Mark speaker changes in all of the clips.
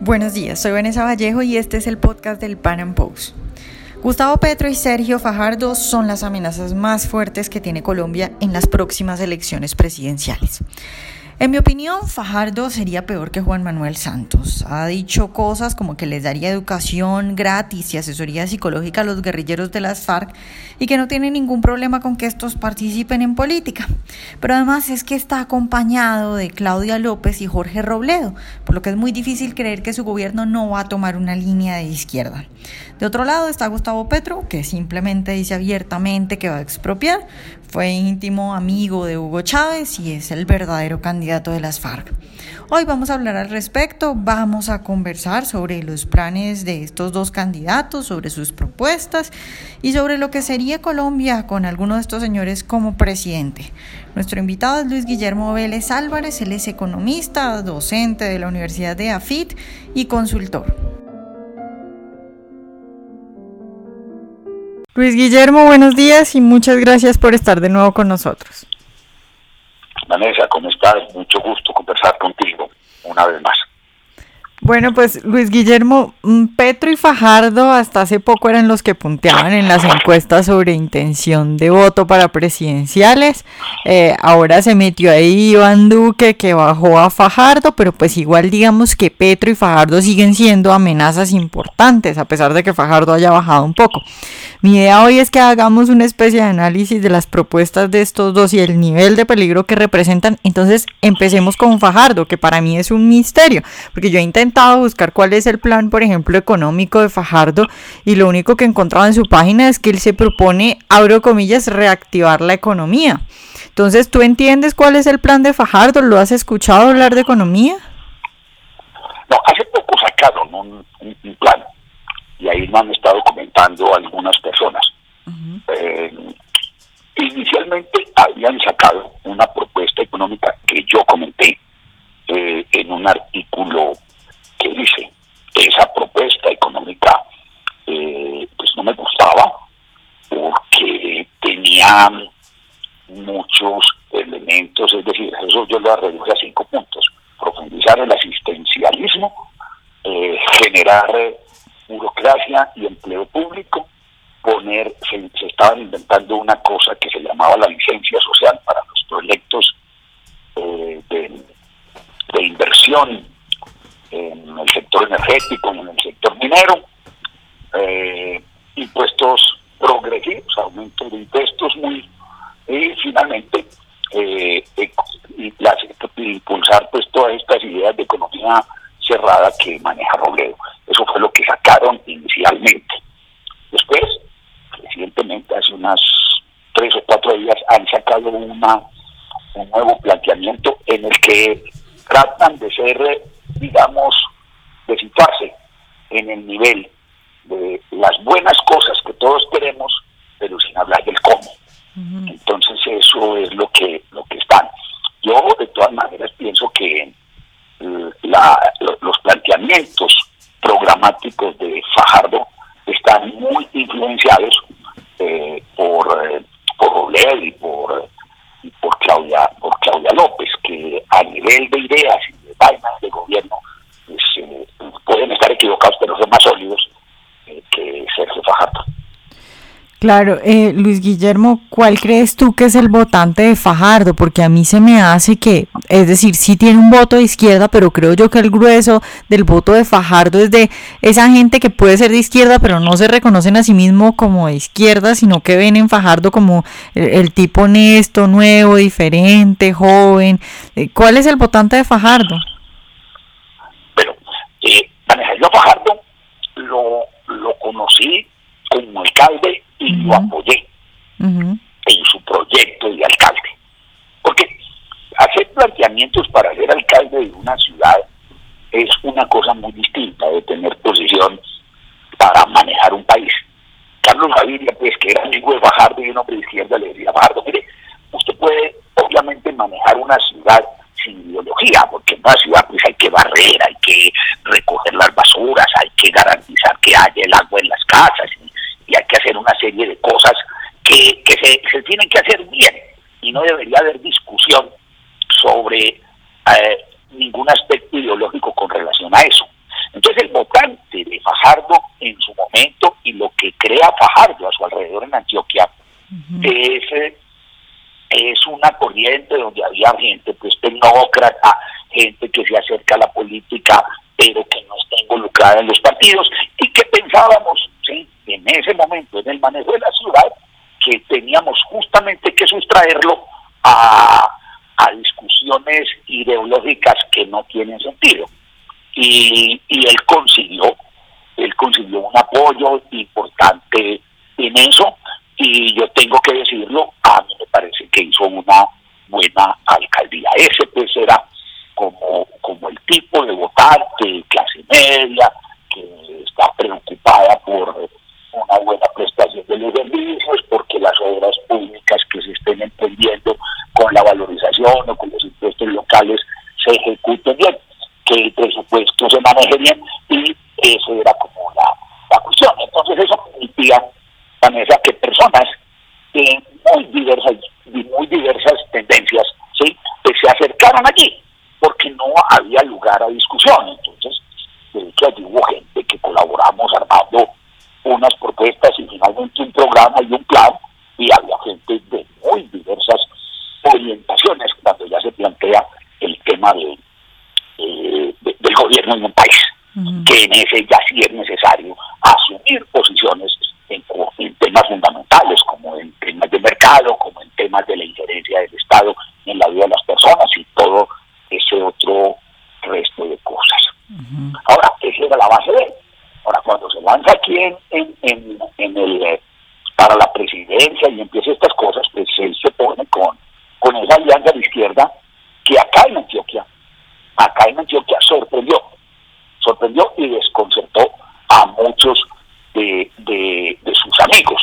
Speaker 1: Buenos días, soy Vanessa Vallejo y este es el podcast del Pan Am Post. Gustavo Petro y Sergio Fajardo son las amenazas más fuertes que tiene Colombia en las próximas elecciones presidenciales. En mi opinión, Fajardo sería peor que Juan Manuel Santos. Ha dicho cosas como que les daría educación gratis y asesoría psicológica a los guerrilleros de las FARC y que no tiene ningún problema con que estos participen en política. Pero además es que está acompañado de Claudia López y Jorge Robledo, por lo que es muy difícil creer que su gobierno no va a tomar una línea de izquierda. De otro lado está Gustavo Petro, que simplemente dice abiertamente que va a expropiar. Fue íntimo amigo de Hugo Chávez y es el verdadero candidato de las FARC. Hoy vamos a hablar al respecto, vamos a conversar sobre los planes de estos dos candidatos, sobre sus propuestas y sobre lo que sería Colombia con alguno de estos señores como presidente. Nuestro invitado es Luis Guillermo Vélez Álvarez, él es economista, docente de la Universidad de AFIT y consultor. Luis Guillermo, buenos días y muchas gracias por estar de nuevo con nosotros.
Speaker 2: Vanessa, ¿cómo estás? Mucho gusto conversar contigo una vez más.
Speaker 1: Bueno, pues Luis Guillermo, mm, Petro y Fajardo hasta hace poco eran los que punteaban en las encuestas sobre intención de voto para presidenciales. Eh, ahora se metió ahí Iván Duque que bajó a Fajardo, pero pues igual digamos que Petro y Fajardo siguen siendo amenazas importantes, a pesar de que Fajardo haya bajado un poco. Mi idea hoy es que hagamos una especie de análisis de las propuestas de estos dos y el nivel de peligro que representan. Entonces empecemos con Fajardo, que para mí es un misterio, porque yo he intentado buscar cuál es el plan, por ejemplo, económico de Fajardo y lo único que he encontrado en su página es que él se propone, abro comillas, reactivar la economía. Entonces, ¿tú entiendes cuál es el plan de Fajardo? ¿Lo has escuchado hablar de economía?
Speaker 2: No, hace poco sacaron un, un plan y ahí me han estado comentando algunas personas. Eh, inicialmente habían sacado una propuesta económica que yo comenté eh, en un artículo que dice esa propuesta económica eh, pues no me gustaba porque tenía muchos elementos, es decir, eso yo lo reduje a cinco puntos, profundizar el asistencialismo, generar burocracia y empleo público, poner, se, estaban inventando una cosa que se llamaba la licencia social para los proyectos eh, de, inversión en el sector energético, en el sector minero, eh, impuestos progresivos, aumento de impuestos muy y finalmente eh, impulsar pues todas estas ideas de economía cerrada que maneja Robledo. Eso fue lo que sacaron inicialmente. Después, recientemente, hace unas tres o cuatro días, han sacado una, un nuevo planteamiento en el que tratan de ser, digamos, de situarse en el nivel de las buenas cosas que todos queremos, pero sin hablar del cómo. Entonces eso es lo que lo que están. Yo de todas maneras pienso que la, los planteamientos de Fajardo están muy influenciados eh, por, eh, por Robledo y por, por, Claudia, por Claudia López, que a nivel de ideas y de vainas de gobierno pues, eh, pueden estar equivocados, pero son más sólidos que Sergio Fajardo.
Speaker 1: Claro, eh, Luis Guillermo, ¿cuál crees tú que es el votante de Fajardo? Porque a mí se me hace que, es decir, sí tiene un voto de izquierda, pero creo yo que el grueso del voto de Fajardo es de esa gente que puede ser de izquierda, pero no se reconocen a sí mismo como de izquierda, sino que ven en Fajardo como el, tipo honesto, nuevo, diferente, joven. Eh, ¿Cuál es el votante de Fajardo?
Speaker 2: Bueno, eh, yo Fajardo lo, lo conocí como alcalde y lo apoyé en su proyecto de alcalde. Porque hacer planteamientos para ser alcalde de una ciudad es una cosa muy distinta de tener posición para manejar un país. Carlos Gaviria, pues que era amigo de Bajardo y un hombre de izquierda, le decía a Bajardo, mire, usted puede obviamente manejar una ciudad sin ideología, porque en una ciudad pues hay que barrer, hay que recoger las basuras, hay que garantizar que haya el agua en las casas hacer una serie de cosas que, se, tienen que hacer bien y no debería haber discusión sobre eh, ningún aspecto ideológico con relación a eso. Entonces el votante de Fajardo en su momento y lo que crea Fajardo a su alrededor en Antioquia es, eh, es una corriente donde había gente pues tecnócrata, gente que se acerca a la política pero que no está involucrada en los partidos y que pensábamos, sí, en ese momento en el manejo de la ciudad que teníamos justamente que sustraerlo a, a discusiones ideológicas que no tienen sentido. Y, y él consiguió, él consiguió un apoyo importante en eso y yo tengo que decirlo, a mí me parece que hizo una buena alcaldía. Ese pues era como, como el tipo de votante, clase media, que está preocupada por una buena prestación de los servicios, porque las obras públicas que se estén entendiendo con la valorización o con los impuestos locales se ejecuten bien, que el presupuesto se maneje bien y eso era como la, la cuestión. Entonces eso permitía, Vanessa, que personas de muy diversas y muy diversas tendencias ¿sí? pues se acercaran allí, porque no había lugar a discusión. Entonces, de hecho, allí hubo gente que colaboramos armando unas propuestas y finalmente un programa y un plan, y había gente de muy diversas orientaciones cuando ya se plantea el tema de, eh, del gobierno en un país, que en ese ya sí es necesario asumir posiciones en, en, temas fundamentales, como en temas de mercado, como en temas de la injerencia del Estado en la vida de las personas y todo ese otro resto de cosas. Ahora, esa era la base de él. Ahora, cuando se lanza aquí en, en, en, el eh, y empieza estas cosas, pues él se pone con, con esa alianza de izquierda que acá en Antioquia, acá en Antioquia sorprendió, sorprendió y desconcertó a muchos de, de, sus amigos,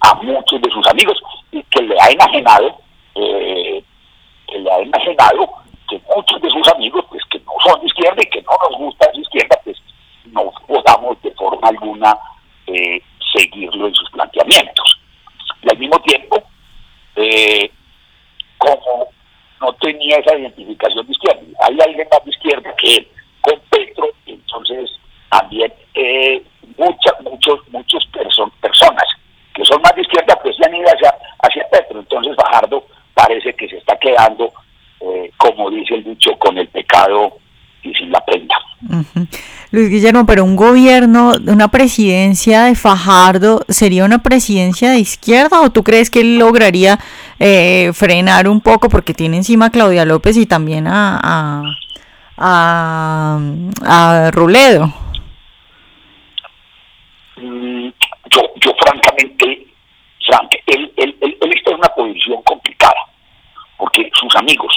Speaker 2: a muchos de sus amigos, y que le ha enajenado, eh, que le ha enajenado que muchos de sus amigos, pues que no son de izquierda y que no nos gusta esa izquierda, pues no podamos de forma alguna eh, seguirlo en sus planteamientos. Y al mismo tiempo, eh, como no tenía esa identificación de izquierda, hay alguien más izquierda que él, con Petro, entonces también eh, muchas, muchos, muchos personas que son más de izquierda pues se han ido hacia, hacia Petro, entonces Fajardo parece que se está quedando, eh, como dice el dicho, con el pecado y sin la prenda.
Speaker 1: Luis Guillermo, pero un gobierno, una presidencia de Fajardo, ¿sería una presidencia de izquierda o tú crees que él lograría eh, frenar un poco porque tiene encima a Claudia López y también a, a, a, Ruledo?
Speaker 2: Mm, yo, yo francamente, él, él, él, él está en una posición complicada porque sus amigos,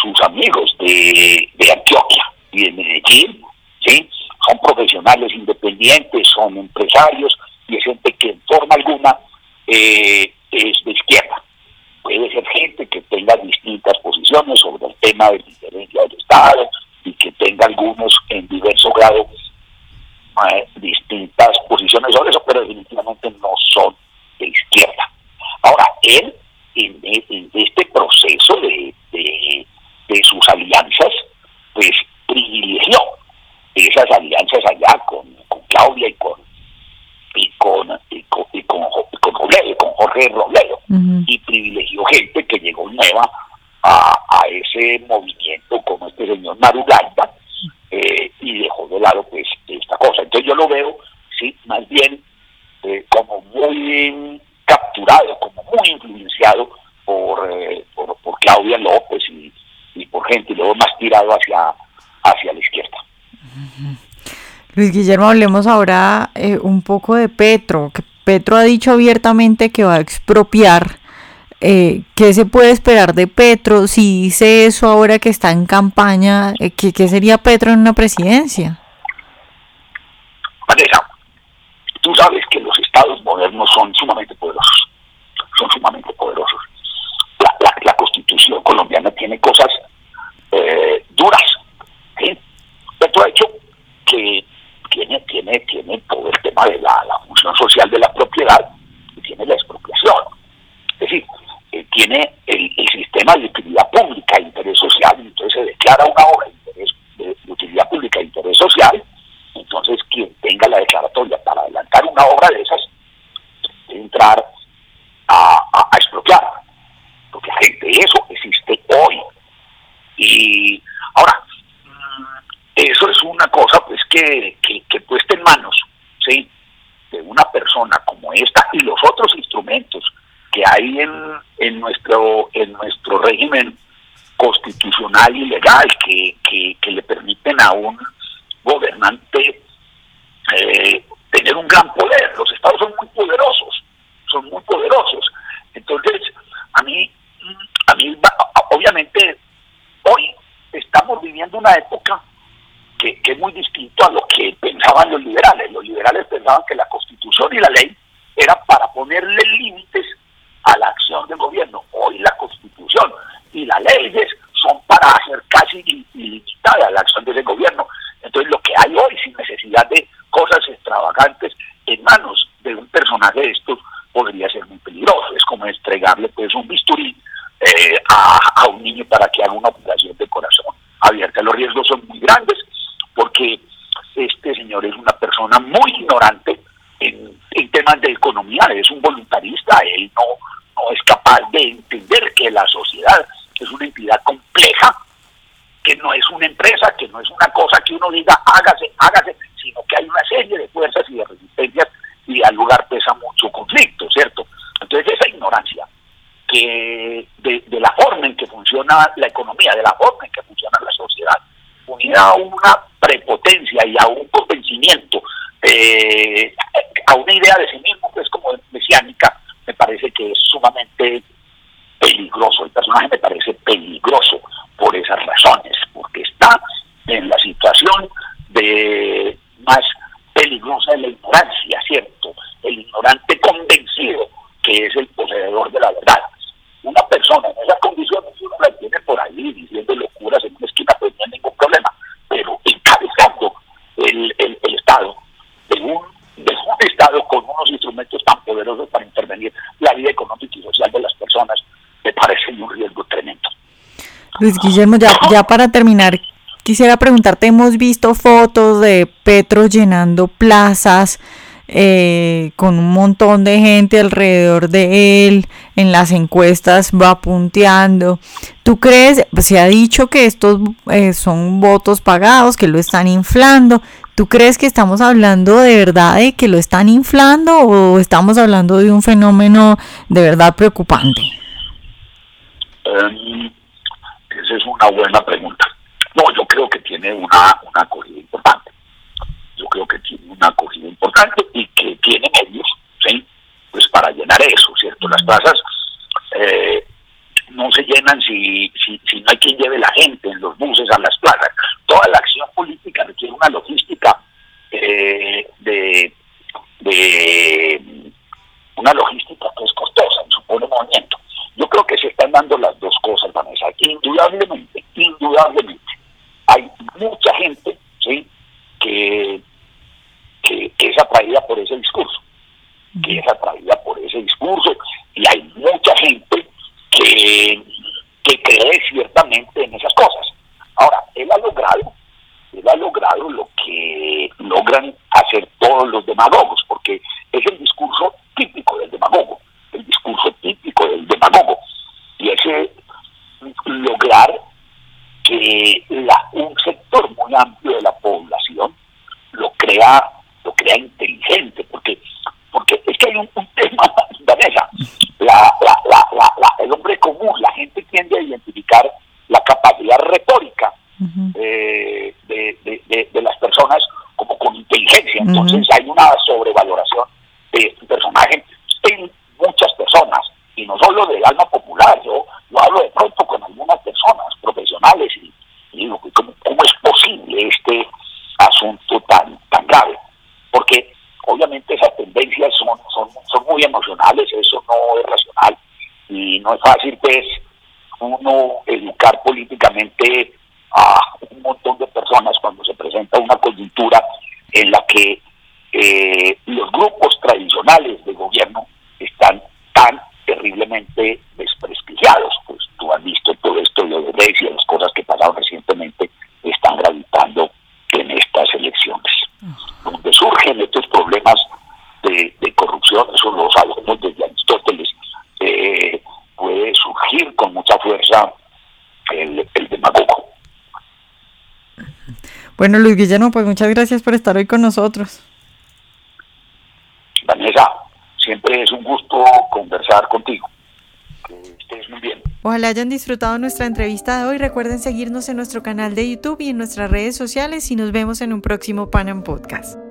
Speaker 2: sus amigos de, de Antioquia y de Medellín, ¿sí? son profesionales independientes, son empresarios y es gente que en forma alguna eh, es de izquierda. Puede ser gente que tenga distintas posiciones sobre el tema de la diferencia del Estado y que tenga algunos en diverso grado eh, distintas posiciones sobre eso, pero definitivamente no son de izquierda. Ahora, él en, en este proceso de, de, de sus alianzas, pues privilegió esas alianzas allá con, con Claudia y con y con y con, y con, con, Jorge Robledo y privilegió gente que llegó nueva a, a ese movimiento como este señor Marulanda eh, y dejó de lado pues esta cosa. Entonces yo lo veo sí más bien eh, como muy capturado como muy influenciado por, eh, por, por Claudia López y, y por gente y luego más tirado hacia hacia la izquierda.
Speaker 1: Luis Guillermo, hablemos ahora eh, un poco de Petro, que Petro ha dicho abiertamente que va a expropiar. Eh, ¿Qué se puede esperar de Petro? Si dice eso ahora que está en campaña, eh, ¿qué, ¿qué, sería Petro en una presidencia?
Speaker 2: Vanessa, tú sabes que los estados modernos son sumamente poderosos, son sumamente poderosos. La, la, constitución colombiana tiene cosas eh, duras. Petro ha hecho que tiene, tiene, tiene todo el tema de la, la función social de la propiedad y tiene la expropiación. Es decir, eh, tiene el, sistema de utilidad pública, interés social, y entonces se declara una obra de, interés, de, utilidad pública, de interés social, entonces quien tenga la declaratoria para adelantar una obra de esas, puede entrar a, a, expropiar. Porque gente, eso existe hoy. Y ahora, mm, eso es una cosa pues que, puesta en manos ¿sí? de una persona como esta y los otros instrumentos que hay en, en, nuestro, en nuestro régimen constitucional y legal que, que, le permiten a un gobernante eh, tener un gran poder. Los estados son muy poderosos, son muy poderosos. Entonces, a mí, a mí obviamente, hoy estamos viviendo una época que, es muy distinto a lo que pensaban los liberales. Los liberales pensaban que la constitución y la ley era para ponerle límites a la acción del gobierno. Hoy la constitución y las leyes son para hacer casi ilimitada la acción del gobierno. Entonces lo que hay hoy, sin necesidad de cosas extravagantes en manos de un personaje de estos, podría ser muy peligroso. Es como entregarle pues un bisturí eh, a, a, un niño para que haga una operación de corazón abierta. Los riesgos son muy grandes porque este señor es una persona muy ignorante en, en temas de economía, es un voluntarista, él no, no es capaz de entender que la sociedad es una entidad compleja, que no es una empresa, que no es una cosa que uno diga hágase, hágase, sino que hay una serie de fuerzas y de resistencias y al lugar pesa mucho conflicto, ¿cierto? Entonces esa ignorancia que de, la forma en que funciona la economía, de la forma en que funciona la sociedad, unida a una y a un convencimiento, eh, a una idea de sí mismo que es como mesiánica, me parece que es sumamente peligroso. El personaje me parece peligroso por esas razones, porque está en la situación de más peligrosa de la ignorancia, ¿cierto? El ignorante convencido que es el poseedor de la verdad. Una persona en esas condiciones, si uno la tiene por ahí diciendo locuras en una esquina, pues no hay ningún problema, pero encabezando el, el, el Estado de un, de un Estado con unos instrumentos tan poderosos para intervenir la vida económica y social de las personas, me parece un riesgo tremendo.
Speaker 1: Luis Guillermo, ya, ya para terminar, quisiera preguntarte, hemos visto fotos de Petro llenando plazas eh, con un montón de gente alrededor de él, en las encuestas va punteando. ¿Tú crees, se ha dicho que estos eh, son votos pagados, que lo están inflando? ¿Tú crees que estamos hablando de verdad de que lo están inflando o estamos hablando de un fenómeno de verdad preocupante?
Speaker 2: Em, es una buena pregunta. No, yo creo que tiene una, una acogida importante. Yo creo que tiene una acogida importante y que tiene medios, ¿sí? Pues para llenar eso, ¿cierto? Las plazas eh, no se llenan si, si, si no hay quien lleve la gente en los buses a las plazas. Toda la acción política requiere una logística eh, de, de una logística que es costosa, supone movimiento. Yo creo que se están dando las dos cosas, Vanessa. Indudablemente, indudablemente, hay mucha gente ¿sí? que, que, es atraída por ese discurso, que es atraída por ese discurso, y hay mucha gente que, que cree ciertamente en esas cosas. Ahora, él ha logrado, él ha logrado lo que logran hacer todos los demagogos, porque es el discurso típico del demagogo el discurso típico del demagogo, y ese lograr que la, un sector muy amplio de la población lo crea lo crea inteligente porque porque es que hay un, tema Vanessa la, la, la, el hombre común la gente tiende a identificar la capacidad retórica eh, de, de, de, las personas como con inteligencia entonces hay una sobrevaloración de este personaje en muchas personas, y no solo del alma popular, yo, lo hablo de pronto con algunas personas profesionales y, digo, ¿cómo, ¿cómo, es posible este asunto tan, tan grave? Porque obviamente esas tendencias son, son, son muy emocionales, eso no es racional y no es fácil pues uno educar políticamente a un montón de personas cuando se presenta una coyuntura en la que eh, los grupos tradicionales de gobierno están tan terriblemente desprestigiados. Pues tú has visto todo esto, lo de Grecia, las cosas que pasaron recientemente, están gravitando en estas elecciones. Donde surgen estos problemas de, corrupción, eso lo sabemos desde Aristóteles, eh, puede surgir con mucha fuerza el, el demagogo.
Speaker 1: Bueno, Luis Guillermo, pues muchas gracias por estar hoy con nosotros.
Speaker 2: Vanessa, siempre es un gusto conversar contigo. Que estés muy bien.
Speaker 1: Ojalá hayan disfrutado nuestra entrevista de hoy. Recuerden seguirnos en nuestro canal de YouTube y en nuestras redes sociales y nos vemos en un próximo Panam Podcast.